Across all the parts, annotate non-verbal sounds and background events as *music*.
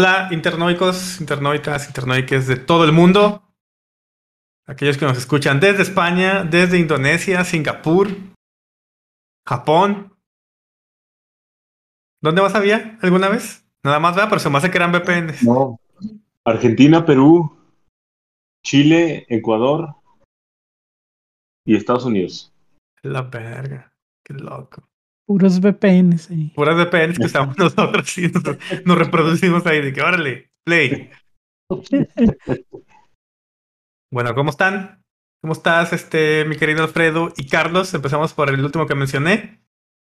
Hola, internoicos, internoicas, internoiques de todo el mundo. Aquellos que nos escuchan desde España, desde Indonesia, Singapur, Japón. ¿Dónde más había alguna vez? Nada más, ¿verdad? Pero se me hace que eran VPNs. No. Argentina, Perú, Chile, Ecuador y Estados Unidos. La verga. Qué loco. Puros VPNs ahí. Puras VPNs que estamos nosotros y nos, nos reproducimos ahí de que órale, play. Bueno, ¿cómo están? ¿Cómo estás, este, mi querido Alfredo y Carlos? Empezamos por el último que mencioné,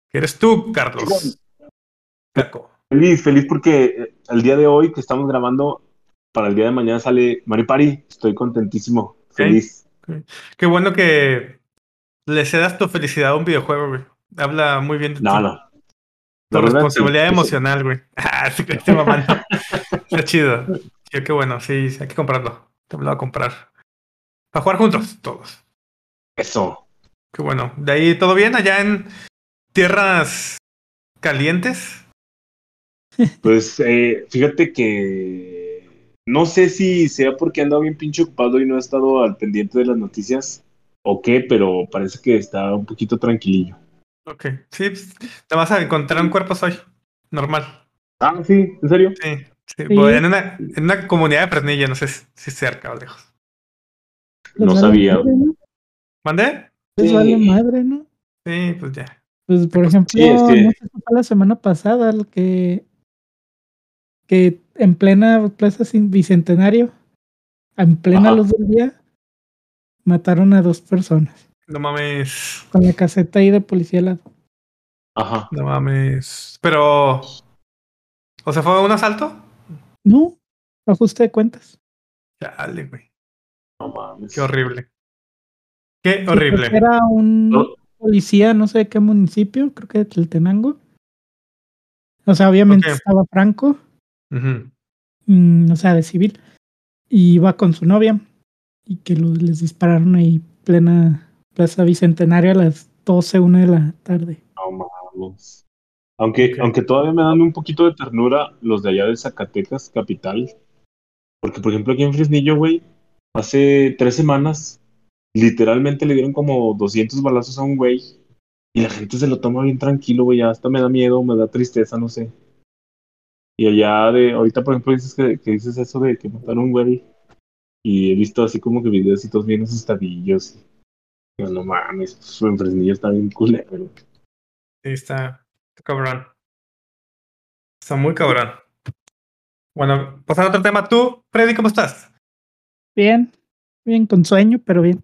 que eres tú, Carlos. Caco. Feliz, feliz porque eh, el día de hoy que estamos grabando, para el día de mañana sale Mari Pari. Estoy contentísimo, feliz. Qué bueno que le cedas tu felicidad a un videojuego, güey. Habla muy bien de No, ti. no. Tu responsabilidad sí, emocional, güey. *laughs* Ah, sí, estoy mamando. Está chido. Sí, qué bueno, sí, hay que comprarlo. Te lo a comprar. Para jugar juntos, todos. Eso. Qué bueno. De ahí todo bien allá en tierras calientes. Pues eh, fíjate que no sé si sea porque he andado bien pinche ocupado y no he estado al pendiente de las noticias o qué, pero parece que está un poquito tranquilillo. Ok. Sí, pues, te vas a encontrar un cuerpo hoy. Normal. Ah, sí, ¿en serio? Sí. sí. Sí. Bueno, En, una, en una comunidad de Fresnillo, no sé si si cerca o lejos. No vale sabía. madre, ¿no? ¿Mandé? Sí. vale madre, ¿no? Sí, pues ya. Pues, por ejemplo, Sí, es que- no sé si fue la semana pasada el que, que en plena Plaza Sin- Bicentenario, en plena Ajá. luz del día, mataron a dos personas No mames. con la caseta ahí de policía al lado. Ajá. No mames. Pero. O sea, ¿fue un asalto? No, ajuste de cuentas. Chale, güey. No mames. Qué horrible. Qué Sí, horrible. Era un No. policía, no sé de qué municipio, creo que de Tlaltenango. O sea, obviamente estaba Franco, Ujú. mm, o sea, de civil, y iba con su novia, y que lo- les dispararon ahí plena Plaza Bicentenario a las 12, una de la tarde. No mames. Aunque, aunque todavía me dan un poquito de ternura los de allá de Zacatecas, capital. Porque, por ejemplo, aquí en Fresnillo, güey, hace tres semanas, literalmente le dieron como 200 balazos a un güey. Y la gente se lo toma bien tranquilo, güey. Hasta me da miedo, me da tristeza, no sé. Y allá de, ahorita, por ejemplo, dices que, que dices eso de que mataron a un güey. Y he visto así como que videos y todos bien asustadillos. No mames, pues, en Fresnillo está bien culero. Sí, está, está cabrón. Está muy cabrón. Bueno, pasando a otro tema. Tú, Freddy, ¿cómo estás? Bien, bien, con sueño, pero bien.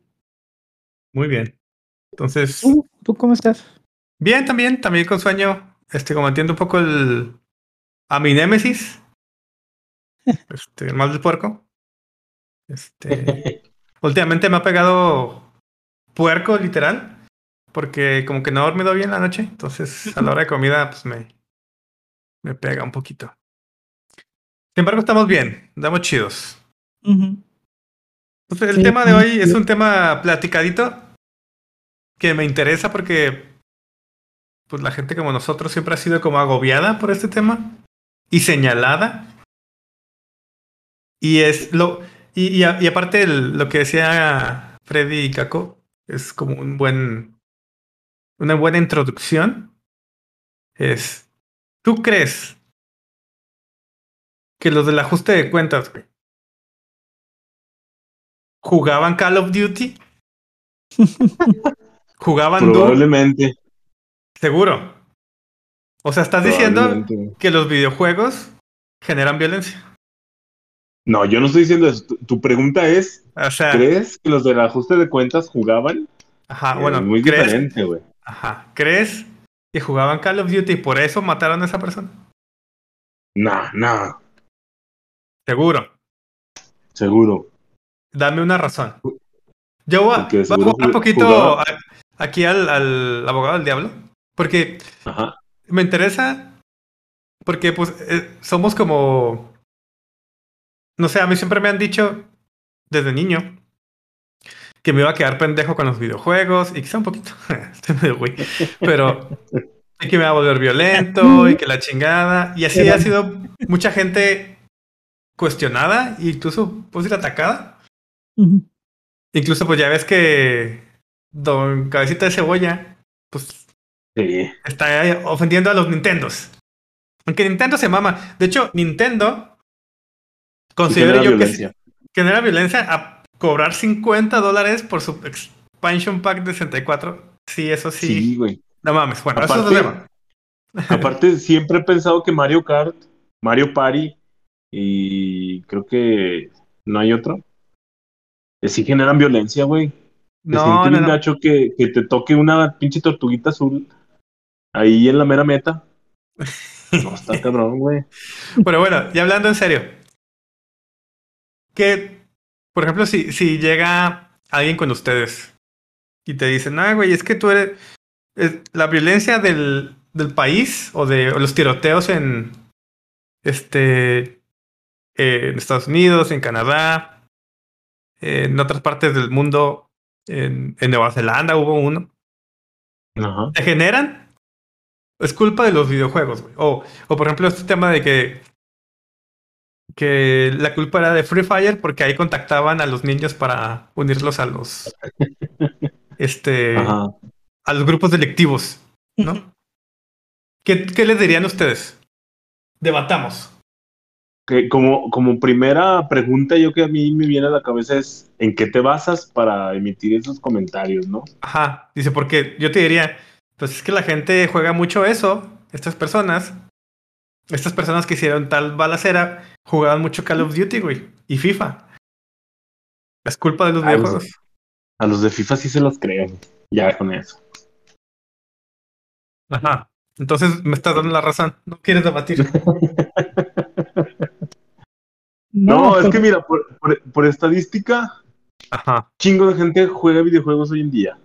Muy bien. Entonces, ¿Tú, ¿tú cómo estás? bien también, también con sueño. Este, como entiendo un poco el. A mi némesis. *laughs* Este, el mal del puerco. Este. *laughs* últimamente me ha pegado puerco, literal. Porque como que no he dormido bien la noche. Entonces, a la hora de comida, pues me. Me pega un poquito. Sin embargo, estamos bien. Andamos chidos. Entonces, el Sí, tema de hoy es un tema platicadito que me interesa porque pues la gente como nosotros siempre ha sido como agobiada por este tema y señalada. Y es lo y, y, a- y aparte el- lo que decía Freddy y Caco es como un buen una buena introducción es ¿tú crees que los del ajuste de cuentas güey, jugaban Call of Duty? *laughs* ¿Jugaban Doom? Probablemente. Seguro. O sea, estás diciendo que los videojuegos generan violencia. No, yo no estoy diciendo eso. Tu, tu pregunta es, O sea, ¿crees que los del ajuste de cuentas jugaban? ajá, Eh, bueno, muy ¿crees, diferente, güey. ajá, ¿crees que jugaban Call of Duty y por eso mataron a esa persona? No, no, Seguro. seguro. Dame una razón. Yo voy a, voy a jugar un poquito a- aquí al, al abogado del diablo. Porque Ajá. me interesa. Porque pues eh, somos como. No sé, a mí siempre me han dicho desde niño que me iba a quedar pendejo con los videojuegos y quizá un poquito. *laughs* Estoy medio güey. Pero y que me iba a volver violento y que la chingada. Y así Pero- ha sido mucha gente cuestionada e incluso puede ser atacada. Incluso pues ya ves que Don Cabecita de Cebolla pues Sí. está ofendiendo a los Nintendos. Aunque Nintendo se mama. De hecho, Nintendo considero genera yo que violencia. que genera violencia a cobrar 50 dólares por su expansion pack de 64. Sí, eso sí. Sí, güey. No mames. Bueno, eso es Aparte- tema. Aparte, *laughs* siempre he pensado que Mario Kart, Mario Party y creo que no hay otro. eh, Sí generan violencia, güey. No, no, no. que, que te toque una pinche tortuguita azul ahí en la mera meta. *laughs* No, está cabrón, güey. Pero bueno, ya hablando en serio. Que, por ejemplo, si, si llega alguien con ustedes y te dicen, ah, güey, es que tú eres. es- la violencia del, del país o de o los tiroteos en. Este. eh, en Estados Unidos, en Canadá, en otras partes del mundo, en, en Nueva Zelanda hubo uno. Ajá. ¿Te generan? Es culpa de los videojuegos, güey. O, o por ejemplo, este tema de que. Que la culpa era de Free Fire porque ahí contactaban a los niños para unirlos a los. *laughs* Este. Ajá. A los grupos delictivos, ¿no? ¿Qué, ¿Qué les dirían ustedes? Debatamos. Que como, como primera pregunta, yo que a mí me viene a la cabeza es ¿en qué te basas para emitir esos comentarios, no? Ajá. Dice, porque yo te diría, pues es que la gente juega mucho eso, estas personas. Estas personas que hicieron tal balacera jugaban mucho Call of Duty, güey, y FIFA. Es culpa de los pues, videojuegos. A los de FIFA sí se los creo. Ya con eso. Ajá. Entonces me estás dando la razón. No quieres debatir. *laughs* No, es pues, que mira, por, por- por estadística, Ajá. chingo de gente juega videojuegos hoy en día.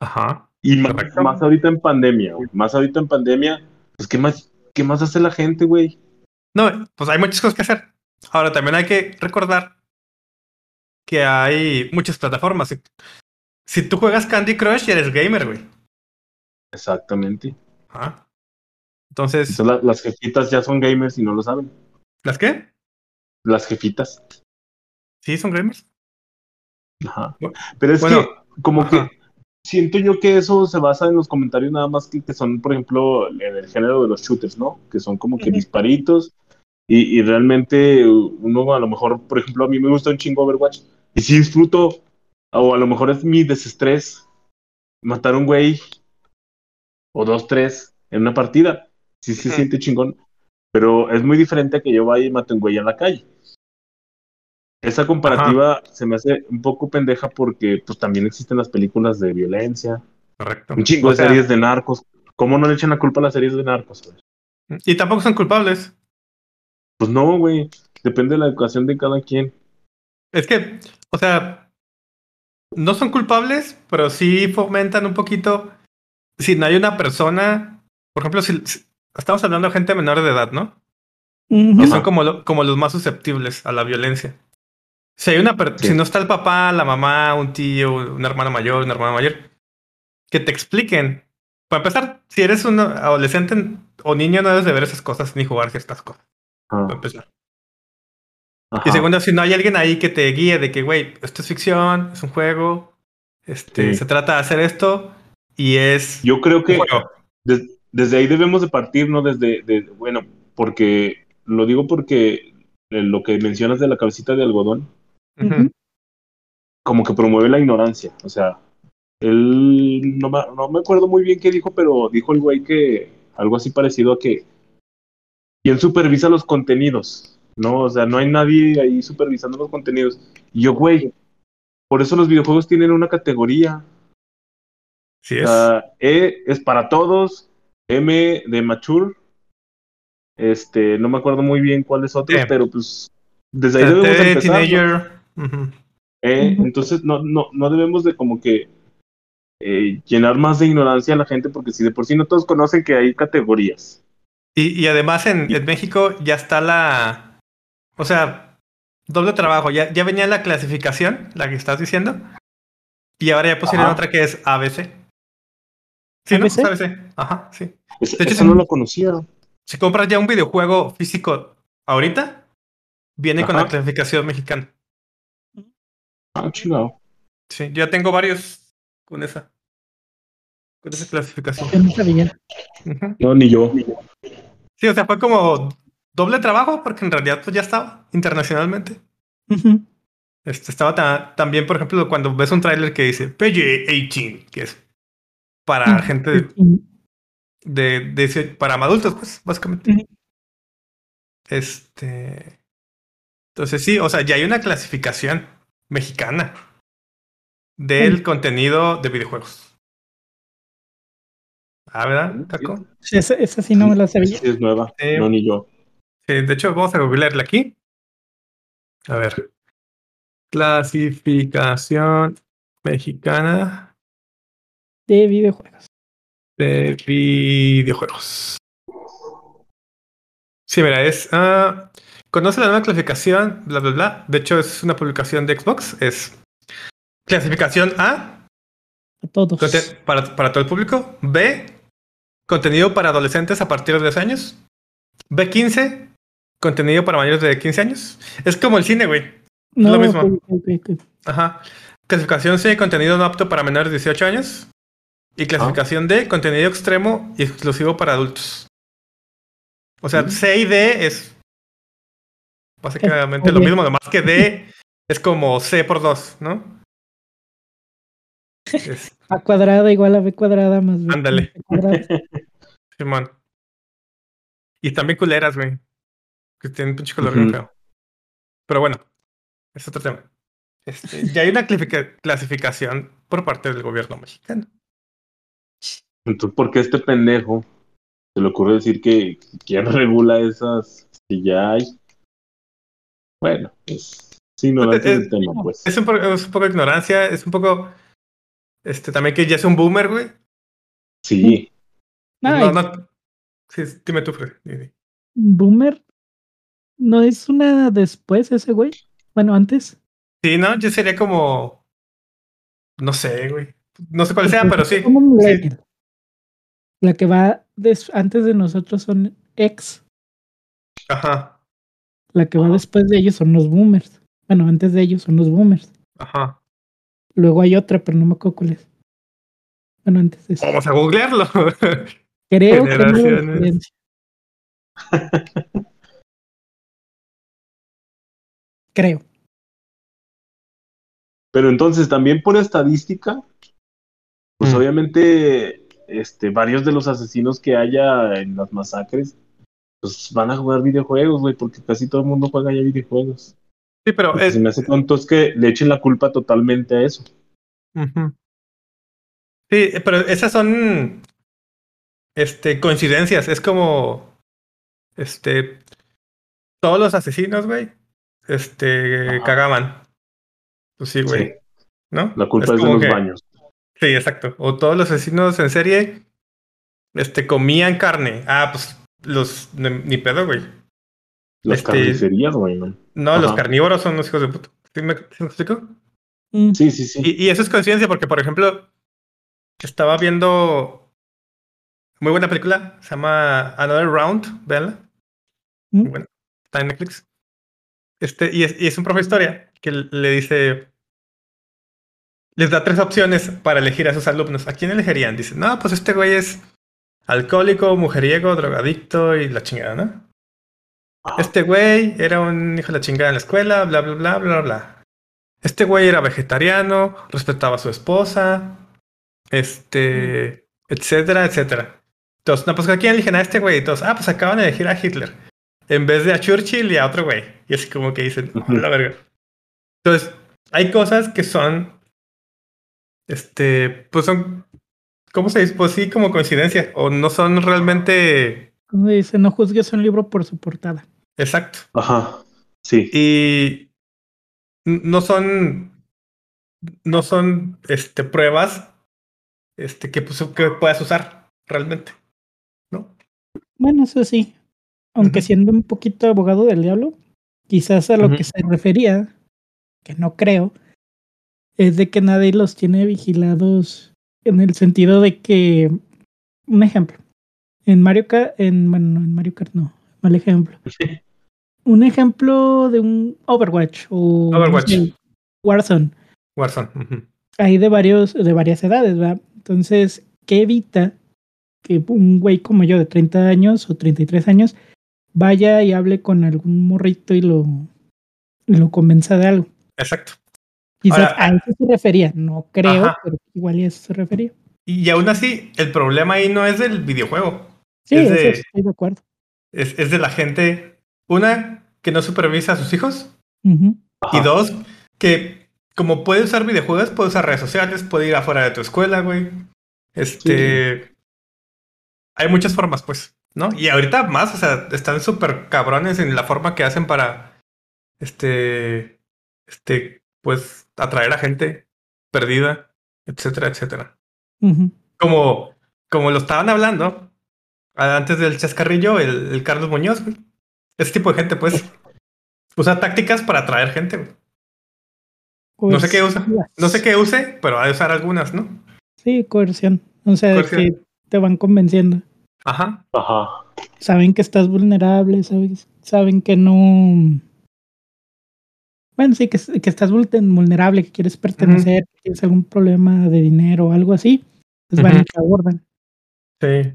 Ajá. Y más, ahorita en pandemia, güey. Más ahorita en pandemia, pues ¿qué más, qué más hace la gente, güey? No, pues hay muchas cosas que hacer. Ahora también hay que recordar que hay muchas plataformas. Si- Si tú juegas Candy Crush, eres gamer, güey. Exactamente. Ajá. Entonces, Entonces, la- las jefitas ya son gamers y no lo saben. ¿las qué? Las jefitas. Sí, son gamers. Ajá. Pero es bueno, que, como ajá. que siento yo que eso se basa en los comentarios nada más que, que son, por ejemplo, en el género de los shooters, ¿no? Que son como que disparitos y, y realmente uno a lo mejor, por ejemplo, a mí me gusta un chingo Overwatch y sí disfruto, o a lo mejor es mi desestrés matar a un güey o dos, tres en una partida. Sí se siente chingón, pero es muy diferente a que yo vaya y mate a un güey en la calle. Esa comparativa se me hace un poco pendeja porque pues también existen las películas de violencia, Correcto. un chingo O de sea, series de narcos. ¿Cómo no le echan la culpa a las series de narcos? güey? Y tampoco son culpables. Pues no, güey. Depende de la educación de cada quien. Es que, o sea, no son culpables, pero sí fomentan un poquito. Si no hay una persona, por ejemplo, si, si- estamos hablando de gente menor de edad, ¿no? Que son como, lo- como los más susceptibles a la violencia. Si hay una Sí. si no está el papá, la mamá, un tío, una hermana mayor, una hermana mayor, que te expliquen. Para empezar, si eres un adolescente o niño, no debes de ver esas cosas ni jugar ciertas cosas. Para Ajá. empezar. Ajá. Y segundo, si no hay alguien ahí que te guíe de que, güey, esto es ficción, es un juego, este, Sí. se trata de hacer esto y es Yo creo un que des- desde ahí debemos de partir, ¿no? Desde, de- bueno, porque lo digo porque eh, lo que mencionas de la cabecita de algodón, Como que promueve la ignorancia. O sea, él no me, no me acuerdo muy bien qué dijo, pero dijo el güey que algo así parecido a que quién supervisa los contenidos, ¿no? O sea, no hay nadie ahí supervisando los contenidos. Y yo, güey, por eso los videojuegos tienen una categoría. Sí O es. sea, E es para todos, M de mature, este, no me acuerdo muy bien cuál es otro, Sí. pero pues desde ahí debemos empezar. ¿no? Eh. Entonces no, no, no debemos de como que eh, llenar más de ignorancia a la gente porque si de por sí no todos conocen que hay categorías. Y, y además en, en México ya está la. O sea, doble trabajo. Ya, ya venía la clasificación, la que estás diciendo. Y ahora ya pusieron Ajá. otra que es ABC. Sí, ¿no? ¿ABC? ABC. Ajá, sí. Es- De hecho, eso sí. no lo conocía. Si compras ya un videojuego físico ahorita, viene con la clasificación mexicana. Ah, chingado. Sí, ya tengo varios con esa. Con esa clasificación. Yo no sabía. No, ni yo. Sí, o sea, fue como doble trabajo porque en realidad pues ya estaba internacionalmente. Este, estaba ta- también, por ejemplo, cuando ves un tráiler que dice PG-18, que es para gente de, de, para adultos, pues, básicamente. Este. Entonces, sí, o sea, ya hay una clasificación mexicana del Sí. contenido de videojuegos. Ah, ¿verdad, Taco? Sí, esa, esa sí no me la sabía. Sí, es nueva. No, ni yo. De hecho, vamos a googlearla aquí. A ver. Clasificación mexicana De videojuegos. de videojuegos. Sí, mira, es. ah, Conoce la nueva clasificación, bla, bla, bla. De hecho, es una publicación de Xbox. Es clasificación A, A todos. para, para todo el público. B, contenido para adolescentes a partir de 10 años. B15, contenido para mayores de 15 años. Es como el cine, güey. No, lo mismo. Ajá. Clasificación C, contenido no apto para menores de 18 años. Y clasificación D, contenido extremo y exclusivo para adultos. O sea, Mm. C y D es básicamente lo mismo, nomás que D *laughs* es como C por 2, ¿no? *laughs* Es, A cuadrada igual a B cuadrada más B. Ándale. *laughs* cuadrada. Simón. Y también culeras, güey. Que tienen un pinche color feo. Pero bueno, es otro tema. Este, ya hay una clasifica- clasificación por parte del gobierno mexicano. Entonces, ¿por qué este pendejo se le ocurre decir que quién regula esas que ya hay? Bueno, es, es ignorancia Es- del tema, pues. Es un, poco, es un poco de ignorancia, es un poco. Este, también que ya es un boomer, güey. Sí, No, no, no. Sí, dime tú, Fred. Boomer no es una después ese güey. Bueno, antes. Sí, no, yo sería como. No sé, güey. No sé cuál sea, pero sí. Sí. La que va des- antes de nosotros son ex. Ajá, La que va después de ellos son los boomers. Bueno, antes de ellos son los boomers. ajá. Luego hay otra, pero no me acuerdo cuál es. Bueno, antes de eso. Vamos a googlearlo. *laughs* Creo que no. *laughs* Creo. pero entonces también por estadística, pues Mm. obviamente este, varios de los asesinos que haya en las masacres, pues van a jugar videojuegos, güey, porque casi todo el mundo juega ya videojuegos. Sí, pero Lo que es. se me hace tonto es que le echen la culpa totalmente a eso. Sí, pero esas son. Este, coincidencias. Es como. Este. Todos los asesinos, güey. Este. Ajá. Cagaban. Pues sí, güey. Sí, ¿No? la culpa es, de los que- baños. Sí, exacto. O todos los asesinos en serie. Este, comían carne. Ah, pues. Los. Ni, ni pedo, güey. Las este- carnicerías, güey. ¿no? No, los carnívoros son los hijos de puta. ¿Sí me, sí me explico? Mm, Sí, sí, sí. Y, y eso es coincidencia porque, por ejemplo, estaba viendo muy buena película, se llama Another Round, véanla. mm, Muy buena, está en Netflix. Este, y es, y es un profe de historia que le dice, les da tres opciones para elegir a sus alumnos. ¿A quién elegirían? Dice, no, pues este güey es alcohólico, mujeriego, drogadicto y la chingada, ¿no? Ajá. Este güey era un hijo de la chingada en la escuela, bla, bla, bla, bla, bla. Este güey era vegetariano, respetaba a su esposa, este, etcétera, etcétera. Entonces, no, pues ¿a quién eligen a este güey? Entonces, ah, pues acaban de elegir a Hitler. En vez de a Churchill y a otro güey. Y así como que dicen, "Ah, la verga. Entonces, hay cosas que son, este, pues son, ¿cómo se dice? Pues sí, como coincidencia. O no son realmente Donde dice, no juzgues un libro por su portada. exacto. Ajá. Sí. Y no son, no son, este, pruebas, este, que, pues, que puedas usar realmente, ¿no? Bueno, eso sí. Aunque siendo un poquito abogado del diablo, quizás a lo que se refería, que no creo, es de que nadie los tiene vigilados en el sentido de que, un ejemplo, en Mario Kart, en, bueno, no, en Mario Kart no, mal ejemplo. un ejemplo de un Overwatch o Overwatch. no sé, Warzone. Warzone. ujú. Hay de varios, de varias edades, ¿verdad? Entonces, ¿qué evita que un güey como yo de 30 años o 33 años vaya y hable con algún morrito y lo, y lo convenza de algo? Exacto. Quizás Ahora- a eso se refería, no creo, Ajá. pero igual a eso se refería. Y aún así, el problema ahí no es del videojuego. Sí, Es eso estoy de acuerdo. Es, es de la gente, una, que no supervisa a sus hijos. Y dos, que como puede usar videojuegos, puede usar redes sociales, puede ir afuera de tu escuela, güey. Este. Hay muchas formas, pues, ¿no? Y ahorita más, o sea, están súper cabrones en la forma que hacen para. Este. Este. Pues atraer a gente perdida, etcétera, etcétera. Como, como lo estaban hablando antes del chascarrillo, el, el Carlos Muñoz, güey. Ese tipo de gente, pues, usa tácticas para atraer gente, güey. No sé qué usa. No sé qué use, pero ha de usar algunas, ¿no? Sí, coerción. O sea, de Coerción. que te van convenciendo. Ajá. Ajá. Saben que estás vulnerable, sabes, saben que no. Bueno, sí, que, que estás vulnerable, que quieres pertenecer, que tienes algún problema de dinero o algo así. Pues van y te abordan. Sí.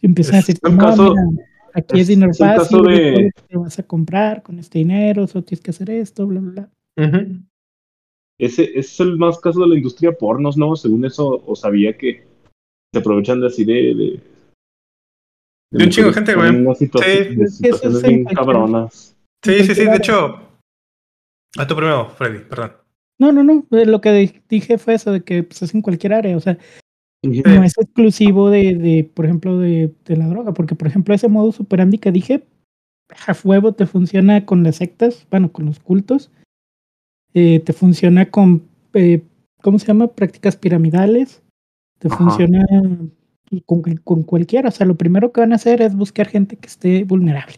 Y empiezan a decir, no, caso- mira, aquí es, es- dinero fácil, de- te vas a comprar con este dinero, solo tienes que hacer esto, bla, bla, bla. Ese, ese es el más caso de la industria pornos, ¿no? Según eso, o sabía que se aprovechan de así de. De, De un chingo de gente, güey. Sí. Es que cabronas. Sí, sí, sí. De- hecho. A tu primero, Freddy, perdón. No, no, no. eh, Lo que di- dije fue eso de que pues, es en cualquier área. O sea, no es exclusivo de, de por ejemplo, de, de la droga. Porque, por ejemplo, ese modo superandi que dije, a huevo te funciona con las sectas, bueno, con los cultos. eh, te funciona con, eh, ¿cómo se llama? Prácticas piramidales. Te Ajá. funciona con, con cualquiera. O sea, lo primero que van a hacer es buscar gente que esté vulnerable.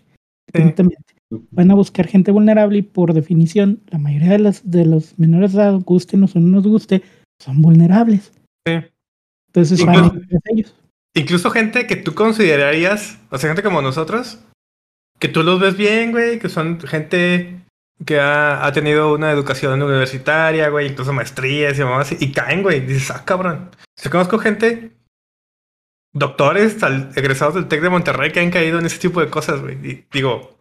evidentemente. Van a buscar gente vulnerable y por definición, la mayoría de, las, de los menores de edad, gustenos o no nos guste, son vulnerables. Sí. Entonces Incluso- van a ellos. Incluso gente que tú considerarías, o sea, gente como nosotros, que tú los ves bien, güey, que son gente que ha, ha tenido una educación universitaria, güey, incluso maestrías y mamás, y caen, güey, y dices, ah, cabrón. Yo conozco gente, doctores al- egresados del TEC de Monterrey que han caído en ese tipo de cosas, güey. Y digo,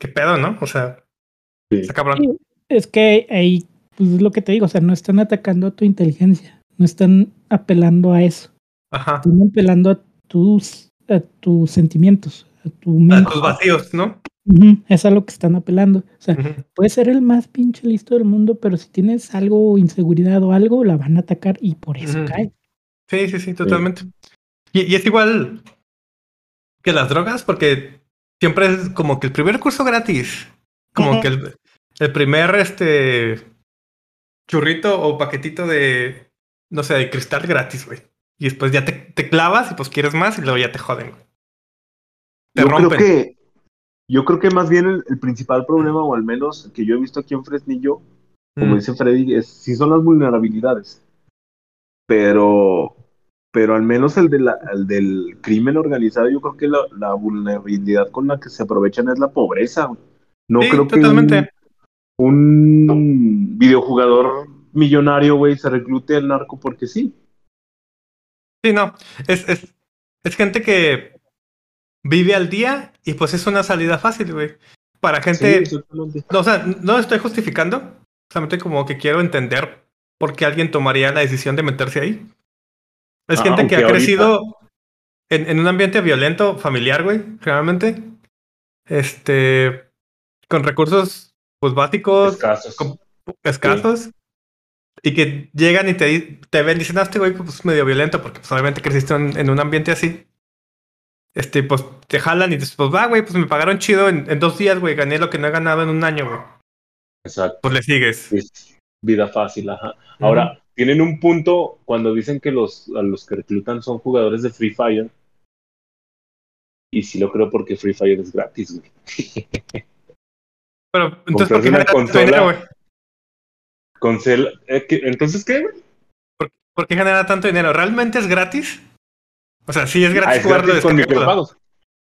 qué pedo, ¿no? O sea, Sí. está cabrón. Sí, Es que ahí, pues es lo que te digo, o sea, no están atacando a tu inteligencia, no están apelando a eso, Ajá. están apelando a tus, a tus sentimientos, a tu A mente. tus vacíos, ¿no? Es a lo que están apelando. O sea, Ujú. puedes ser el más pinche listo del mundo, pero si tienes algo, inseguridad o algo, la van a atacar y por eso Ujú. cae. Sí, sí, sí, totalmente. Y, y es igual que las drogas, porque siempre es como que el primer curso gratis, como que el, el primer este churrito o paquetito de, no sé, de cristal gratis, güey. Y después ya te, te clavas y pues quieres más y luego ya te joden, güey. Te Yo rompen. creo que. Yo creo que más bien el, el principal problema, o al menos que yo he visto aquí en Fresnillo, como Mm, dice Freddy, es, sí son las vulnerabilidades. Pero, pero al menos el, de la, el del crimen organizado, yo creo que la, la vulnerabilidad con la que se aprovechan es la pobreza. No Sí, creo que un, un videojugador millonario, güey, se reclute al narco porque sí. Sí, no. Es, es, es gente que vive al día y pues es una salida fácil, güey. Para gente Sí. No, o sea, no estoy justificando. Solamente como que quiero entender por qué alguien tomaría la decisión de meterse ahí. Es Ah, gente que ha ahorita- crecido en, en un ambiente violento, familiar, güey, generalmente. Este, con recursos, pues básicos, Escasos. escasos. Y que llegan y te, te ven y dicen, ah, este güey pues medio violento, porque pues obviamente creciste en, en un ambiente así. Este, pues te jalan y dices, pues va, güey, pues me pagaron chido en, en dos días, güey, gané lo que no he ganado en un año, güey. Exacto. Pues le sigues. Es vida fácil, ajá. Ahora, tienen un punto cuando dicen que los, a los que reclutan son jugadores de Free Fire. Y sí lo creo porque Free Fire es gratis, güey. Pero entonces, ¿por qué una consola. dinero, güey? Eh, ¿qué- Entonces, ¿qué, güey? ¿Por qué genera tanto dinero? ¿Realmente es gratis? O sea, sí es Ah, gratis es jugarlo gratis con descargarlo. micropagos.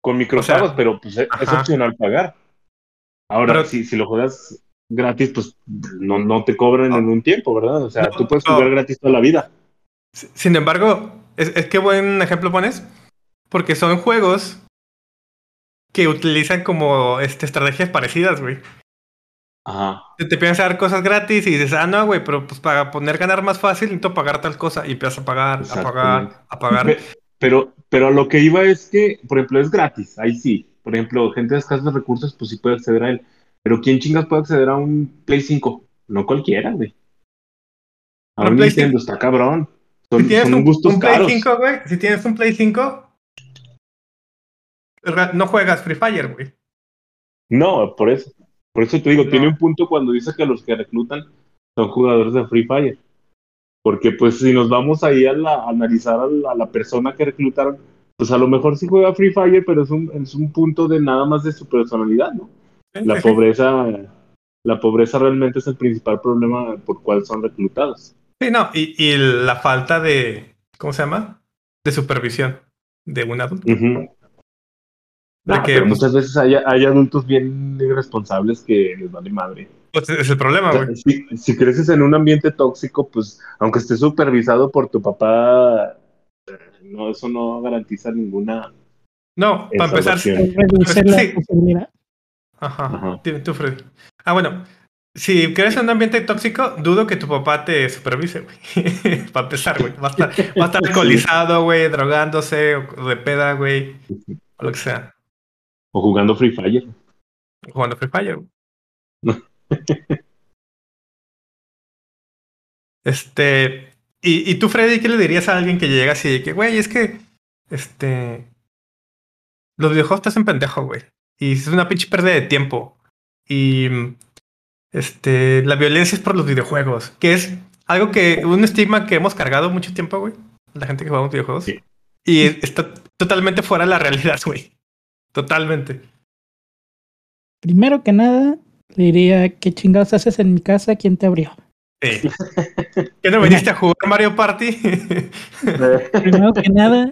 Con micropagos, sea, pero pues es, opcional pagar. Ahora, Pero- si, si lo juegas gratis, pues no, no te cobran No. en un tiempo, ¿verdad? O sea, No, tú puedes jugar gratis toda la vida. Sin embargo, es, es que buen ejemplo pones, porque son juegos que utilizan como este, estrategias parecidas, güey. Ajá. Te, a dar cosas gratis y dices, ah, no, güey, pero pues para poner ganar más fácil necesito pagar tal cosa y empiezas a pagar, a pagar, a pagar. Pe- Pero, pero lo que iba es que, por ejemplo, es gratis, ahí sí. Por ejemplo, gente de escasos recursos, pues sí puede acceder a él. Pero ¿quién chingas puede acceder a un Play 5? No cualquiera, güey. A Pero un Nintendo está cabrón. Son, Si tienes son un, gustos un Play caros. 5, güey, si tienes un Play 5, ra- no juegas Free Fire, güey. No, por eso. Por eso te digo, No. tiene un punto cuando dice que los que reclutan son jugadores de Free Fire. Porque pues si nos vamos ahí a, la- a analizar a la, a la persona que reclutaron, pues a lo mejor sí juega Free Fire, pero es un, es un punto de nada más de su personalidad, ¿no? La *laughs* pobreza, la pobreza realmente es el principal problema por cual son reclutados. Sí, no, y, y la falta de, ¿cómo se llama? De supervisión de un adulto. Porque, pero pues, muchas veces hay, hay adultos bien irresponsables que les vale madre. pues, es el problema, O sea, güey. si, si creces en un ambiente tóxico, pues aunque esté supervisado por tu papá, eh, no, eso no garantiza ninguna. No, para empezar, sí. Ajá. Ajá. Tú, Freddy. Ah, bueno. Si crees en un ambiente tóxico, dudo que tu papá te supervise, güey. *laughs* Para empezar, güey. Va a estar, va a estar alcoholizado, güey, drogándose, o de peda, güey. O lo que sea. O jugando Free Fire. Jugando Free Fire. güey. *laughs* este. Y, y tú, Freddy, ¿qué le dirías a alguien que llega así de que, güey, es que. Este. Los videojuegos te hacen pendejo, güey. Y es una pinche pérdida de tiempo. Y. Este. La violencia es por los videojuegos. Que es algo que. Un estigma que hemos cargado mucho tiempo, güey. La gente que jugamos videojuegos. Sí. Y está totalmente fuera de la realidad, güey. Totalmente. Primero que nada, le diría, ¿qué chingados haces en mi casa? ¿Quién te abrió? Sí. ¿Qué no viniste a jugar Mario Party? *laughs* Primero que nada,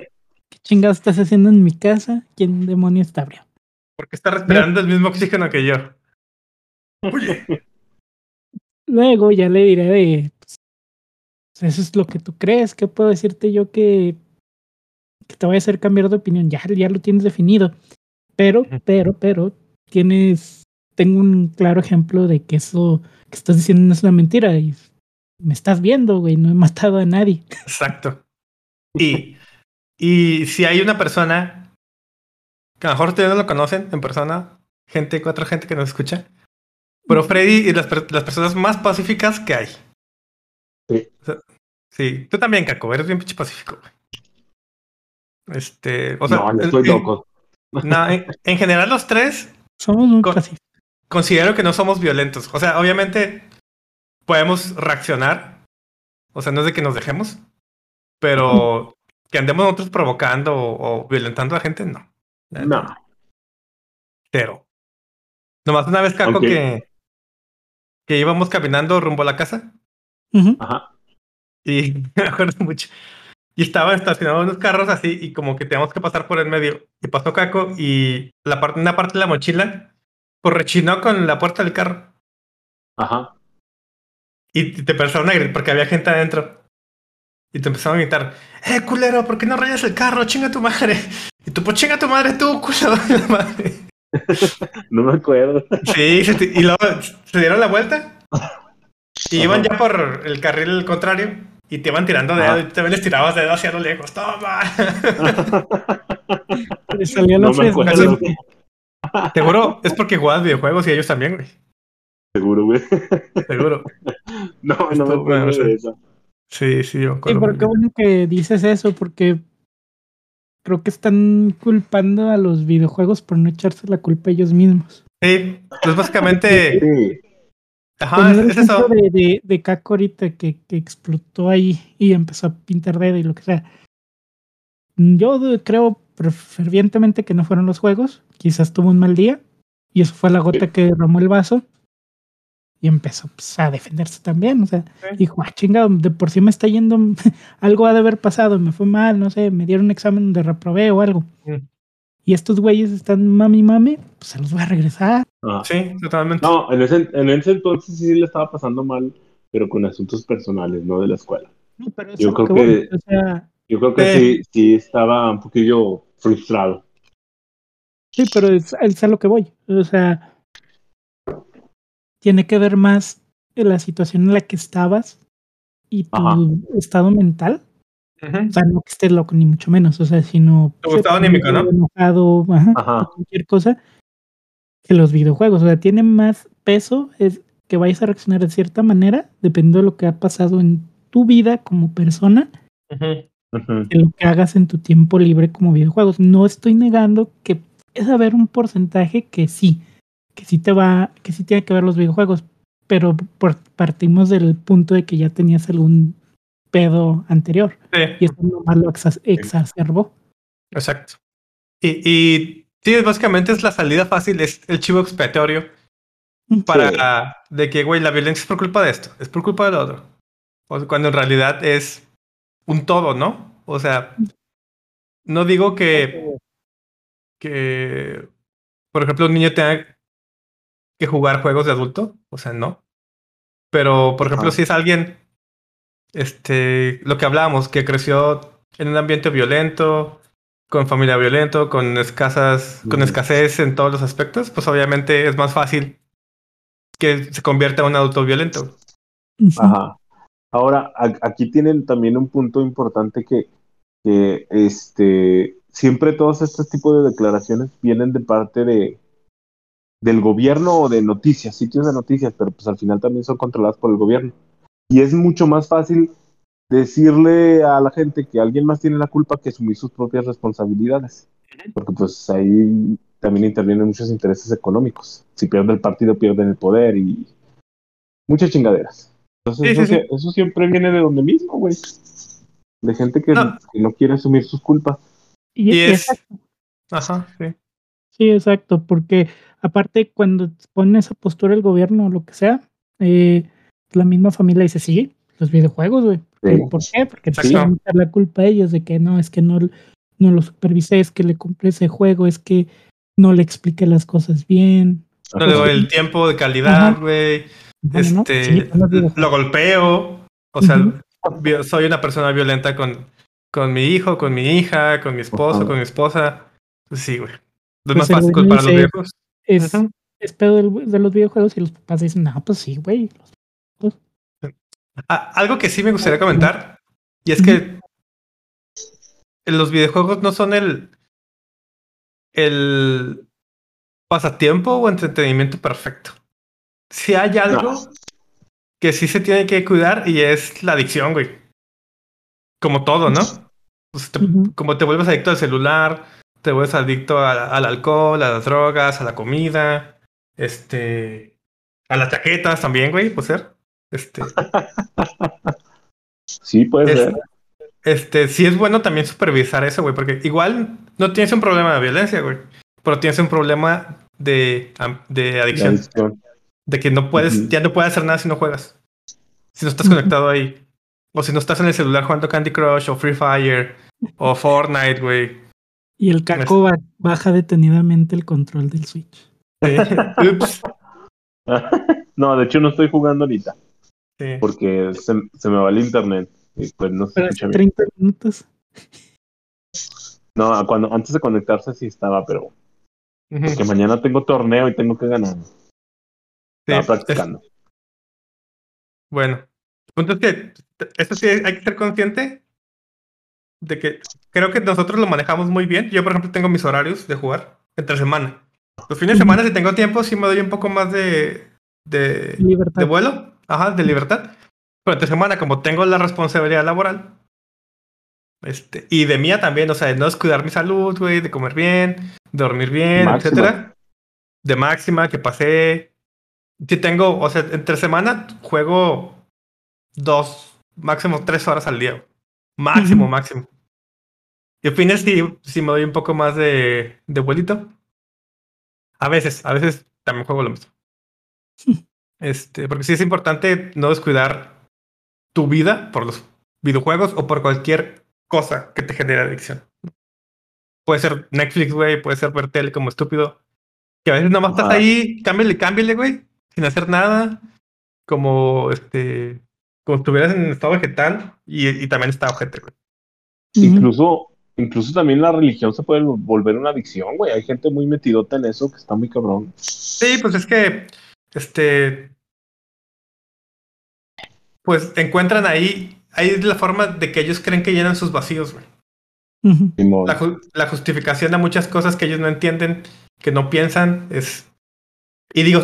¿qué chingados estás haciendo en mi casa? ¿Quién demonios te abrió? Porque está respirando el mismo oxígeno que yo. Oye, Luego ya le diré de, pues, eso es lo que tú crees, ¿qué puedo decirte yo que, que te vaya a hacer cambiar de opinión? Ya, ya lo tienes definido. Pero, pero, pero, tienes, tengo un claro ejemplo de que eso que estás diciendo no es una mentira y me estás viendo, güey, no he matado a nadie. exacto. Y, y si hay una persona que a lo mejor ustedes no lo conocen en persona, gente, cuatro gente que nos escucha, pero Freddy es las, per- las personas más pacíficas que hay. Sí. O sea, sí, tú también, Caco, eres bien pinche pacífico. güey. Este, o sea, no, no en- estoy en- loco. *laughs* no, en- en general los tres Somos muy Co- pacíficos. considero que no somos violentos. O sea, obviamente podemos reaccionar. O sea, no es de que nos dejemos. Pero que andemos nosotros provocando o, o violentando a la gente, no. No. Cero. Nomás una vez, Caco, que, que íbamos caminando rumbo a la casa. Ajá. Y *laughs* me acuerdo mucho. Y estaban estacionados unos carros así y como que teníamos que pasar por el medio. Y pasó Caco y la parte, una parte de la mochila pues rechinó con la puerta del carro. Ajá. Y te empezaron a gritar porque había gente adentro. Y te empezaron a gritar, ¡eh, culero! ¿Por qué no rayas el carro? ¡Chinga tu madre! Y tú, pues chinga tu madre tú, culero de la madre. *laughs* No me acuerdo. Sí, se y luego se dieron la vuelta. Y iban ya por el carril contrario. Y te iban tirando dedo Ajá. y tú también les tirabas dedo hacia lo lejos. ¡Toma! *laughs* Le salió No me acuerdo. Seguro es porque jugabas videojuegos y ellos también, güey. Seguro, güey. Seguro. *laughs* No, no me Esto, acuerdo bueno, de eso. Sí, sí, yo me Sí, acuerdo pero qué bueno que dices eso, porque creo que están culpando a los videojuegos por no echarse la culpa ellos mismos. Sí, pues básicamente. *laughs* Sí. Ajá, Poner es, el es eso. de, de, de Kako ahorita que, que explotó ahí y empezó a pintar dedo y lo que sea. Yo creo fervientemente que no fueron los juegos. Quizás tuvo un mal día y eso fue la gota que derramó el vaso. Y empezó pues, a defenderse también. O sea, Sí. dijo, ah, chingado, de por sí me está yendo, *laughs* algo ha de haber pasado, me fue mal, no sé, me dieron un examen de reprobé o algo. Mm. y estos güeyes están mami mami, pues se los voy a regresar. Ah. Sí, totalmente. No, en ese, en ese entonces sí le estaba pasando mal, pero con asuntos personales, no de la escuela. No, pero es Yo creo que que- o sea, Yo creo que Eh. sí, sí estaba un poquillo frustrado. sí, pero es, es a lo que voy. O sea, tiene que ver más en la situación en la que estabas y tu Ajá. estado mental. Ujú. O sea, no que estés loco, ni mucho menos. O sea, sino. Tu estado anímico, ¿no? Enojado, ajá, cualquier cosa. Que los videojuegos. O sea, tiene más peso es que vayas a reaccionar de cierta manera, dependiendo de lo que ha pasado en tu vida como persona. Ujú. que lo que hagas en tu tiempo libre como videojuegos. No estoy negando que es haber un porcentaje que sí, que sí te va, que sí tiene que ver los videojuegos, pero por- partimos del punto de que ya tenías algún pedo anterior Sí. y eso nomás lo exa- exacerbó. Exacto. Y, y sí, básicamente es la salida fácil, es el chivo expiatorio para de que, güey, la violencia es por culpa de esto, es por culpa del otro. O sea, cuando en realidad es un todo, ¿no? O sea, no digo que, que por ejemplo, un niño tenga que jugar juegos de adulto, o sea, no. Pero, por ejemplo, si es alguien, este, lo que hablábamos, que creció en un ambiente violento, con familia violento, con escasas, con escasez en todos los aspectos, pues obviamente es más fácil que se convierta en un adulto violento. Ajá. Ahora, aquí tienen también un punto importante que, que este, siempre todos estos tipos de declaraciones vienen de parte de, del gobierno o de noticias, sitios de noticias, pero pues al final también son controladas por el gobierno. Y es mucho más fácil decirle a la gente que alguien más tiene la culpa que asumir sus propias responsabilidades. Porque pues ahí también intervienen muchos intereses económicos. Si pierde el partido, pierden el poder y muchas chingaderas. Entonces, Sí, eso, sí, sí. sie- eso siempre viene de donde mismo, güey. De gente que No. que no quiere asumir sus culpas. Y, Y y es. exacto, Ajá, sí. sí, exacto, porque aparte cuando pone esa postura el gobierno o lo que sea, eh, la misma familia dice, sí, los videojuegos, güey. Sí. ¿Por qué? Porque te a echar la culpa a ellos de que no, es que no, no lo supervisé, es que le compré ese juego, es que no le expliqué las cosas bien. No le doy el tiempo de calidad, güey. Bueno, ¿no? Este, Sí, lo golpeo. O sea, soy una persona violenta con, con mi hijo, con mi hija, con mi esposo, con mi esposa. Pues sí, güey. Es Pues más fácil güey para los viejos. Es, es pedo del- de los videojuegos y los papás dicen, no, pues sí, güey. Ah, algo que sí me gustaría comentar, y es que los videojuegos no son el, el pasatiempo o entretenimiento perfecto. Si hay algo No. que sí se tiene que cuidar y es la adicción, güey. Como todo, ¿no? Pues te- como te vuelves adicto al celular, te vuelves adicto a- al alcohol, a las drogas, a la comida, este, a las chaquetas también, güey, puede ser. Este, *laughs* Sí, puede ser. Este, sí es bueno también supervisar eso, güey, porque igual no tienes un problema de violencia, güey, pero tienes un problema de, de adicción, adicción. de que no puedes, ya no puedes hacer nada si no juegas, si no estás conectado ahí, o si no estás en el celular jugando Candy Crush o Free Fire o Fortnite, güey. Y el caco ba- baja detenidamente el control del Switch. Sí. *laughs* Ups. *laughs* no, de hecho no estoy jugando ahorita Sí. porque se, se me va el internet y pues no se Pero escucha hace bien. 30 minutos. No, cuando, antes de conectarse sí estaba, pero Ujú. que mañana tengo torneo y tengo que ganar. Sí, Estaba es- practicando. Bueno, el punto es que esto sí hay que ser consciente de que creo que nosotros lo manejamos muy bien. Yo, por ejemplo, tengo mis horarios de jugar entre semana. Los fines de semana, si tengo tiempo, sí me doy un poco más de, de, Libertad. de vuelo, ajá, de libertad. Pero entre semana, como tengo la responsabilidad laboral, este, y de mía también, o sea, de no descuidar mi salud, güey, de comer bien, de dormir bien, Máxima. etcétera. De máxima, que pasé. Si tengo, o sea, entre semana juego dos, máximo tres horas al día. Máximo, máximo. Y fines sí, sí me doy un poco más de, de vuelito. A veces, a veces también juego lo mismo. *laughs* Este, porque sí es importante no descuidar tu vida por los videojuegos o por cualquier cosa que te genere adicción. puede ser Netflix, güey, puede ser ver tele como estúpido. Que a veces nomás estás Ajá. ahí, cámbiale, cámbiale, güey, sin hacer nada. Como este, como si estuvieras en estado vegetal y, y también está ojete, güey. Incluso, incluso también la religión se puede volver una adicción, güey. Hay gente muy metidota en eso que está muy cabrón. Sí, pues es que, este, pues encuentran ahí, ahí es la forma de que ellos creen que llenan sus vacíos, güey. La, ju- la justificación a muchas cosas que ellos no entienden, que no piensan, es... Y digo,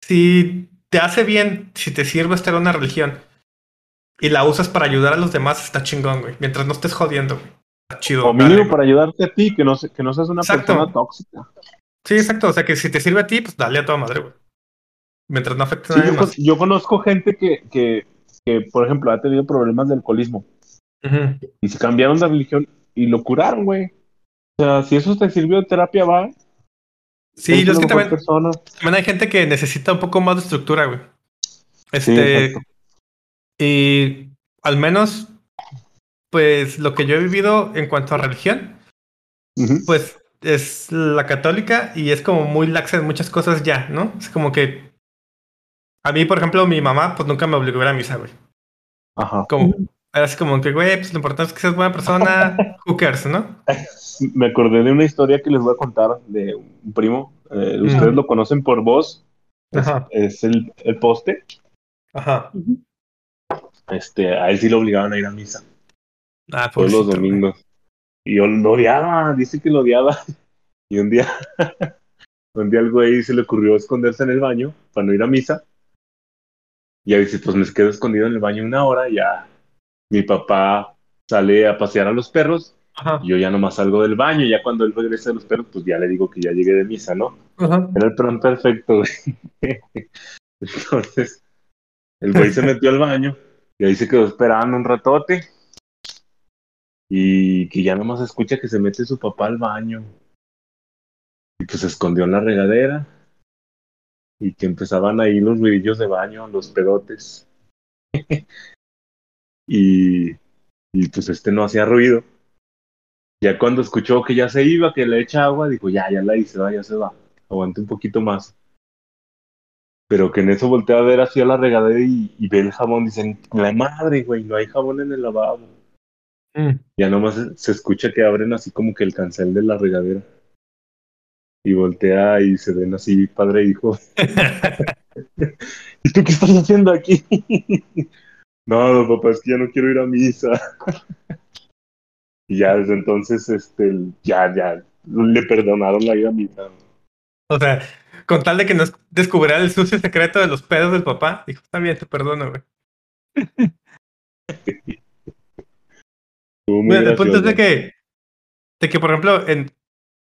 si te hace bien, si te sirve estar en una religión y la usas para ayudar a los demás, está chingón, güey. Mientras no estés jodiendo, güey. Chido. O mínimo para ayudarte a ti, que no, que no seas una Exacto. persona tóxica. Sí, exacto. O sea, que si te sirve a ti, pues dale a toda madre, güey. Mientras no afecte a Sí, nadie yo, más. yo conozco gente que, que, que, por ejemplo, ha tenido problemas de alcoholismo y se cambiaron de religión y lo curaron, güey. O sea, si eso te sirvió de terapia, va. Sí, yo es que también, persona. también hay gente que necesita un poco más de estructura, güey. Este, y al menos, pues lo que yo he vivido en cuanto a religión, pues es la católica y es como muy laxa en muchas cosas ya, ¿no? Es como que a mí, por ejemplo, mi mamá, pues nunca me obligó a ir a misa, güey. Ajá. Como, era así como que, güey, pues lo importante es que seas buena persona, *laughs* who cares, ¿no? Me acordé de una historia que les voy a contar de un primo. Eh, Ustedes lo conocen por voz. Es, Ajá. es el, el poste. Ajá. Este, a él sí lo obligaban a ir a misa Ah, todos los domingos. Y yo lo odiaba, dice que lo odiaba. *laughs* Y un día, *laughs* un día al güey se le ocurrió esconderse en el baño para no ir a misa. Y ahí dice, pues me quedo escondido en el baño una hora. y Ya mi papá sale a pasear a los perros. Ajá. Yo ya nomás salgo del baño. Ya cuando él regresa de los perros, pues ya le digo que ya llegué de misa, ¿no? Ajá. Era el plan perfecto, güey. *laughs* Entonces, el güey se metió al baño y ahí se quedó esperando un ratote. Y que ya nomás escucha que se mete su papá al baño. Y pues se escondió en la regadera. Y que empezaban ahí los ruidillos de baño, los pedotes. *laughs* y, y pues este no hacía ruido. Ya cuando escuchó que ya se iba, que le echa agua, dijo, ya, ya la hice, va, ya se va. Aguante un poquito más. Pero que en eso voltea a ver hacia la regadera y, y ve el jabón. Dicen, la madre, güey, no hay jabón en el lavabo. Mm. Ya nomás se, escucha que abren así como que el cancel de la regadera. Y voltea y se ven así, padre e hijo. *laughs* ¿Y tú qué estás haciendo aquí? no, no, papá, es que ya no quiero ir a misa. y ya desde entonces, este, ya, ya, le perdonaron la ida a misa. O sea, con tal de que nos descubriera el sucio secreto de los pedos del papá, dijo, está bien, te perdono, güey. *laughs* Mira, el punto es de que, de que, por ejemplo, en,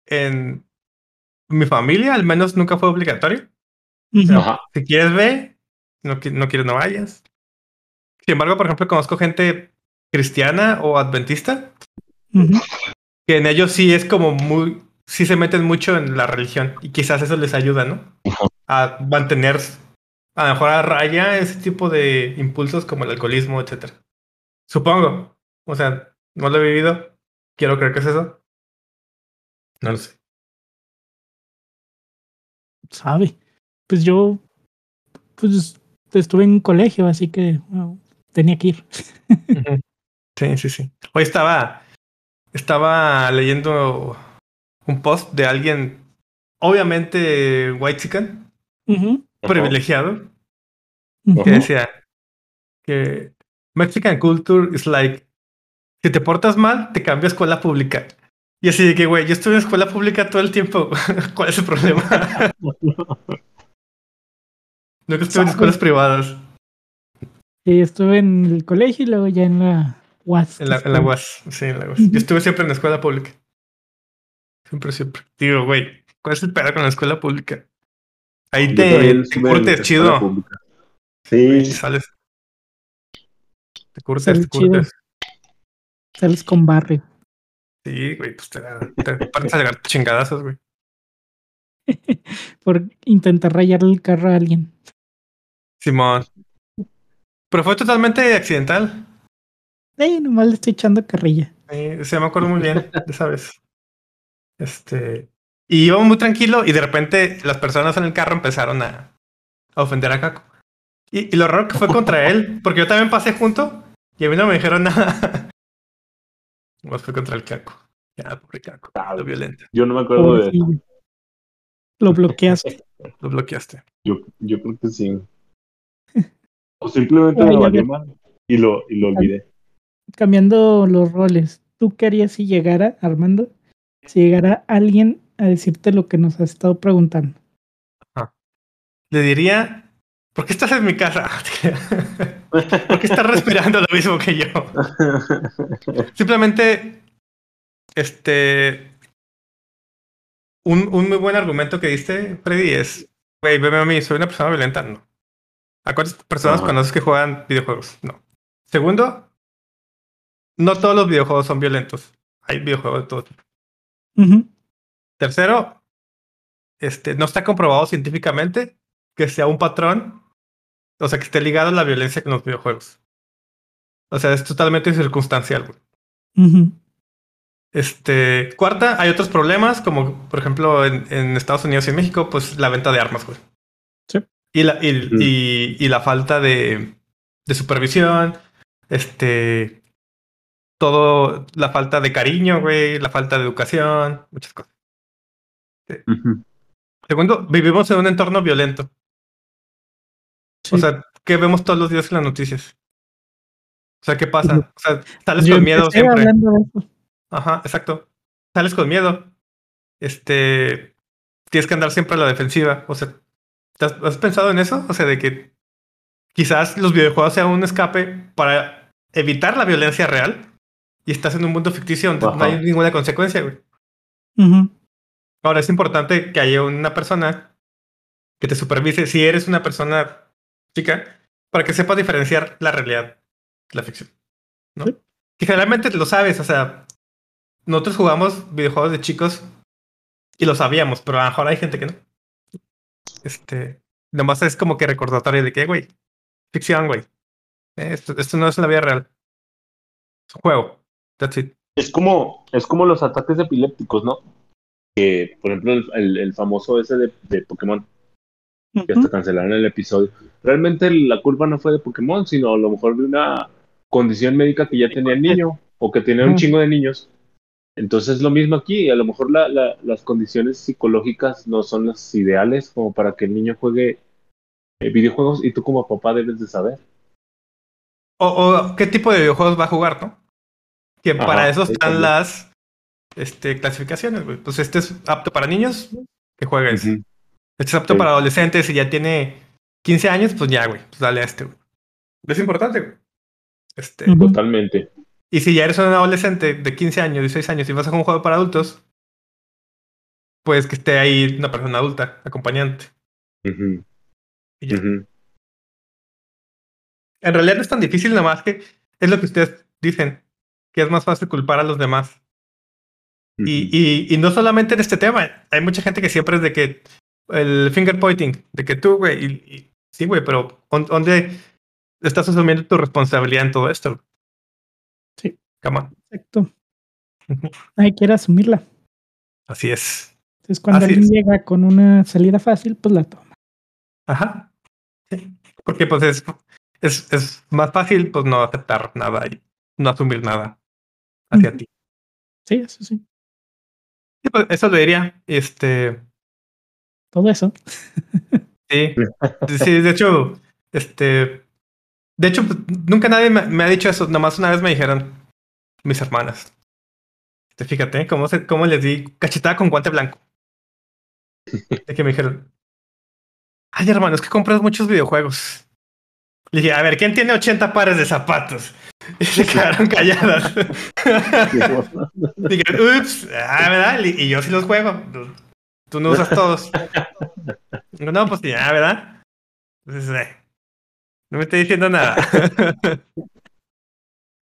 en mi familia al menos nunca fue obligatorio. Ujú. Ajá. Si quieres, ve. No, no quieres, no vayas. Sin embargo, por ejemplo, conozco gente cristiana o adventista que en ellos sí es como muy, sí se meten mucho en la religión y quizás eso les ayuda, ¿no? A mantener, a lo mejor a raya ese tipo de impulsos como el alcoholismo, etcétera. Supongo. O sea, no lo he vivido. Quiero creer que es eso. No lo sé. Sabe. Pues yo, pues estuve en un colegio, así que bueno, tenía que ir. *laughs* Sí, sí, sí. Hoy estaba, estaba leyendo un post de alguien, obviamente white Ujú, privilegiado, que decía que Mexican culture is like, si te portas mal, te cambio a escuela pública. Y así de que, güey, yo estuve en escuela pública todo el tiempo. *laughs* ¿Cuál es el problema? *laughs* Nunca estuve en escuelas privadas, Y estuve en el colegio y luego ya en la UAS. en la, que en la está- UAS. Sí, en la UAS. Yo estuve siempre en la escuela pública. Siempre, siempre. Digo, güey, ¿cuál es el pedo con la escuela pública? Ahí te, te curtes, chido. pública. Sí, sales. Te curtes, te curtes. Sales con barrio. Sí, güey, pues te, te pones a llegar chingadazos, güey. *laughs* Por intentar rayarle el carro a alguien. Simón. Pero fue totalmente accidental. Eh, nomás le estoy echando carrilla. Sí, se me acuerdo muy bien de esa vez. Este. Y íbamos muy tranquilo y de repente las personas en el carro empezaron a, a ofender a Caco. Y, y lo raro que fue contra él, porque yo también pasé junto y a mí no me dijeron *laughs* nada. Más fue contra el Caco. Ya, pobre Caco. Ah, Lo violento. Yo no me acuerdo de eso. Lo bloqueaste. *laughs* Lo bloqueaste. Yo, yo creo que sí. *laughs* O simplemente ya valió mal y lo, y lo olvidé. Cambiando los roles, ¿tú qué harías si llegara, Armando? Si llegara alguien a decirte lo que nos has estado preguntando. Le diría, ¿por qué estás en mi casa? *laughs* ¿Por qué estás respirando lo mismo que yo? Simplemente, este, un, un muy buen argumento que diste, Freddy, es, güey, veme a mí, soy una persona violenta, no. ¿A cuántas personas Ajá. conoces que juegan videojuegos? No. Segundo, no todos los videojuegos son violentos. Hay videojuegos de todo tipo. Tercero, este, no está comprobado científicamente que sea un patrón, o sea, que esté ligado a la violencia con los videojuegos. O sea, es totalmente circunstancial. güey. Este, cuarta, hay otros problemas, como por ejemplo en, en Estados Unidos y en México, pues la venta de armas, güey. Sí. Y la, y, Mm. y- y la falta de, de supervisión, este, todo, la falta de cariño, güey, la falta de educación, muchas cosas. Segundo, vivimos en un entorno violento. Sí. O sea, ¿qué vemos todos los días en las noticias? O sea, ¿qué pasa? O sea, sales Yo con miedo siempre. hablando de eso. Ajá, exacto. Sales con miedo. Este, tienes que andar siempre a la defensiva. O sea, ¿te ¿has, has pensado en eso? O sea, de que quizás los videojuegos sean un escape para evitar la violencia real y estás en un mundo ficticio donde no hay ninguna consecuencia, güey. Ahora es importante que haya una persona que te supervise si eres una persona chica para que sepas diferenciar la realidad de la ficción. ¿no? Sí. Que generalmente lo sabes, o sea, nosotros jugamos videojuegos de chicos y lo sabíamos, pero a lo mejor hay gente que no. Este, nomás es como que recordatorio de que, güey, ficción, güey. Eh, Esto, esto no es la vida real. Es un juego. That's it. Es como, es como los ataques epilépticos, ¿no? Que, por ejemplo, el, el- el famoso ese de, de Pokémon, que hasta cancelaron el episodio. Realmente la culpa no fue de Pokémon, sino a lo mejor de una condición médica que ya tenía el niño o que tenía un chingo de niños. Entonces lo mismo aquí, a lo mejor la- la- las condiciones psicológicas no son las ideales como para que el niño juegue eh, videojuegos y tú como papá debes de saber. O, o qué tipo de videojuegos va a jugar, ¿no? Que Ajá, para eso están las este, clasificaciones, güey. Pues este es apto para niños, que juegue ese. Ujú. Este es apto Sí. para adolescentes y ya tiene 15 años, pues ya, güey. Pues dale a este, güey. Es importante, güey. Este. Totalmente. Y si ya eres un adolescente de 15 años, 16 años y vas a jugar un juego para adultos, pues que esté ahí una persona adulta, acompañante. Y ya. En realidad no es tan difícil, nada más que es lo que ustedes dicen, que es más fácil culpar a los demás. Y, y, y no solamente en este tema, hay mucha gente que siempre es de que el finger pointing, de que tú, güey, y, y- sí, güey, pero ¿on- ¿dónde estás asumiendo tu responsabilidad en todo esto? Sí. Come on. Exacto. Nadie quiere asumirla. Así es. Entonces, cuando Así alguien es. llega con una salida fácil, pues la toma. Ajá. Sí. Porque pues es, es, es más fácil pues no aceptar nada y no asumir nada hacia ti. Sí, eso sí. Sí, pues, eso lo diría. Este, Todo eso. sí. Sí, de hecho, este, de hecho, pues, nunca nadie me, me ha dicho eso. Nomás una vez me dijeron mis hermanas. Este, fíjate cómo, se, cómo les di cachetada con guante blanco. De que me dijeron, ay hermano, es que compras muchos videojuegos. Le dije, a ver, ¿quién tiene 80 pares de zapatos? *laughs* Y se quedaron calladas. *laughs* Dije, ups, ah, y yo sí los juego. Tú no usas todos. No, pues ya, ¿verdad? Entonces, eh, no me estoy diciendo nada. *laughs*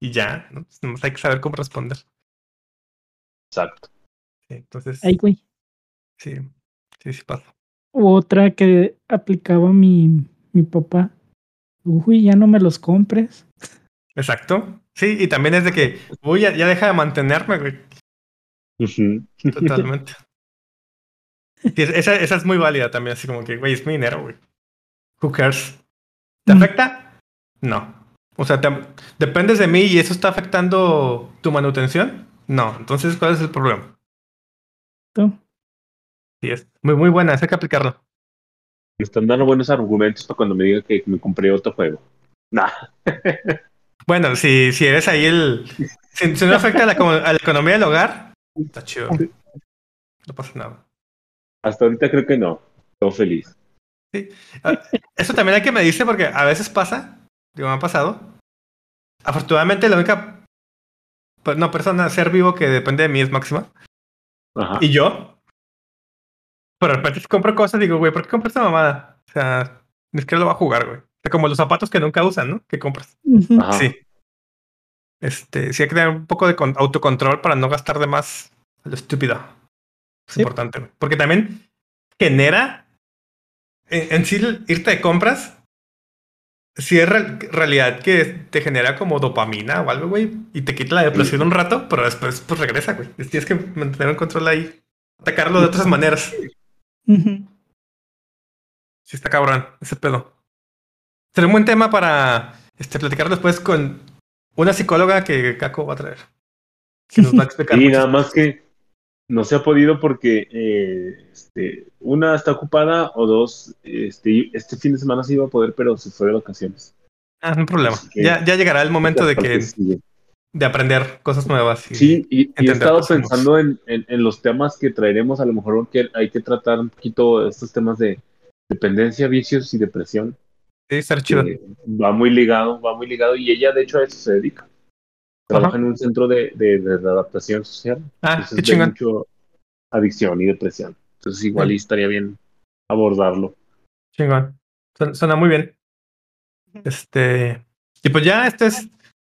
y ya, ¿no? Pues nomás hay que saber cómo responder. Exacto. Sí, entonces, Ay, güey. sí, sí, sí pasa. Otra que aplicaba mi, mi papá. Uy, ya no me los compres. Exacto. Sí, y también es de que, uy, ya, ya deja de mantenerme, güey. Totalmente. Esa, esa es muy válida también, así como que, güey, es mi dinero, güey. Who cares? ¿Te Mm. afecta? No. O sea, te- dependes de mí y eso está afectando tu manutención. No. Entonces, ¿cuál es el problema? ¿no? Sí, es muy, muy buena, hay que aplicarlo. Me están dando buenos argumentos para cuando me diga que me compré otro juego. Nah, *laughs* Bueno, si, si eres ahí el. Si, si no afecta a la, co- a la economía del hogar, está chido. No pasa nada. Hasta ahorita creo que no. Todo feliz. Ah, Eso también hay que medirse porque a veces pasa, digo, me ha pasado. Afortunadamente, la única pues, no, persona, ser vivo que depende de mí es Máxima. Ajá. Y yo. Pero de repente compro cosas y digo, güey, ¿por qué compras esta mamada? O sea, ni siquiera lo va a jugar, güey. O sea, como los zapatos que nunca usan, ¿no? Que compras. Ajá. Sí. Este, sí hay que tener un poco de con- autocontrol para no gastar de más a lo estúpido. Es Sí. importante, güey. Porque también genera en, en sí irte de compras. Si es real- realidad que te genera como dopamina o algo, güey, y te quita la depresión un rato, pero después pues regresa, güey. Tienes que mantener un control ahí, atacarlo de otras maneras. Ujú. Sí, está cabrón, ese pedo. Será un buen tema para este, platicar después con una psicóloga que Kako va a traer. Que nos va a explicar. Y nada más que no se ha podido porque eh, este, una está ocupada o dos, este, este fin de semana sí iba a poder, pero se fue de vacaciones. Ah, no hay problema. Que- Ya, ya llegará el momento de que de aprender cosas nuevas. y- Sí, y, y he estado pensando en, en- en los temas que traeremos. A lo mejor que hay que tratar un poquito estos temas de dependencia, vicios y depresión. Sí, estar chido. que va muy ligado, va muy ligado. Y ella, de hecho, a eso se dedica. Trabaja Ajá. en un centro de, de, de adaptación social. Ah, Entonces qué chingón. mucho adicción y depresión. Entonces igual Sí. y estaría bien abordarlo. Chingón. Suena, suena muy bien. Este. Y pues ya, este es,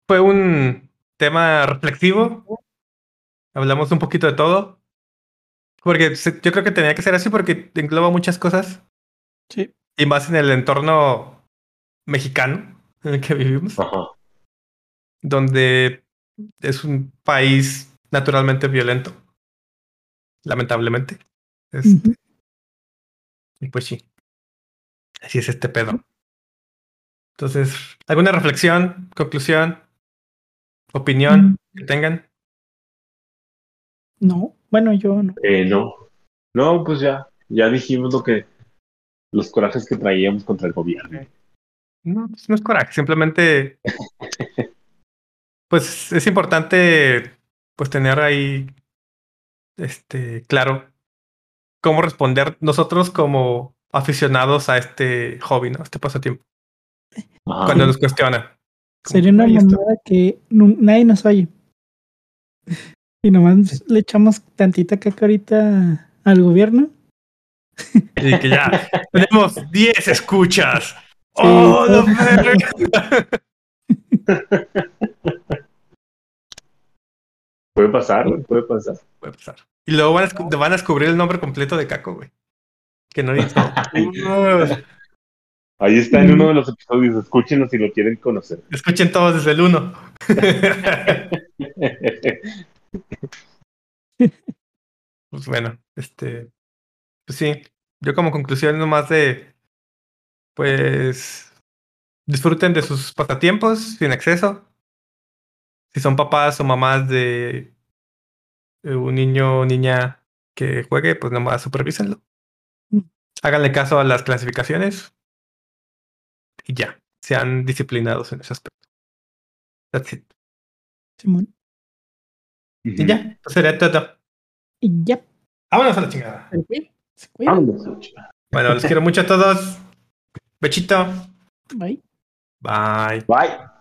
fue un tema reflexivo. Hablamos un poquito de todo. Porque se- yo creo que tenía que ser así porque engloba muchas cosas. Sí. Y más en el entorno mexicano en el que vivimos. Ajá. donde es un país naturalmente violento. Lamentablemente. Este. Y pues sí. Así es este pedo. Entonces, ¿alguna reflexión, conclusión, opinión que tengan? No, bueno, yo no. Eh, no. No, pues ya. Ya dijimos lo que. Los corajes que traíamos contra el gobierno. No, pues no es coraje, simplemente. *laughs* Pues es importante pues tener ahí este claro cómo responder nosotros como aficionados a este hobby, ¿no? A este pasatiempo. Ajá. Cuando nos cuestiona. Sería una "Ay, esto- mamada que nadie nos oye. Y nomás le echamos tantita caca ahorita al gobierno. Y que ya *laughs* tenemos 10 escuchas. Sí. ¡Oh, la verga! *laughs* Puede pasar, güey, puede pasar. Puede pasar. Y luego van a, descu- van a descubrir el nombre completo de Caco, güey. Que no. Uh, *laughs* Ahí está en uno de los episodios. Escúchenlo si lo quieren conocer. escuchen todos desde el 1. *laughs* Pues bueno, este. Pues sí. Yo como conclusión nomás de. Pues. Disfruten de sus pasatiempos sin exceso. Si son papás o mamás de un niño o niña que juegue, pues nomás supervísenlo. Mm. Háganle caso a las clasificaciones. Y ya. Sean disciplinados en ese aspecto. That's it. Simón. Y ya. Eso sería todo. Y ya. Vámonos a la chingada. Se cuida. Se cuida. Vámonos. Bueno, los quiero mucho a todos. Bechito. Bye. Bye. Bye.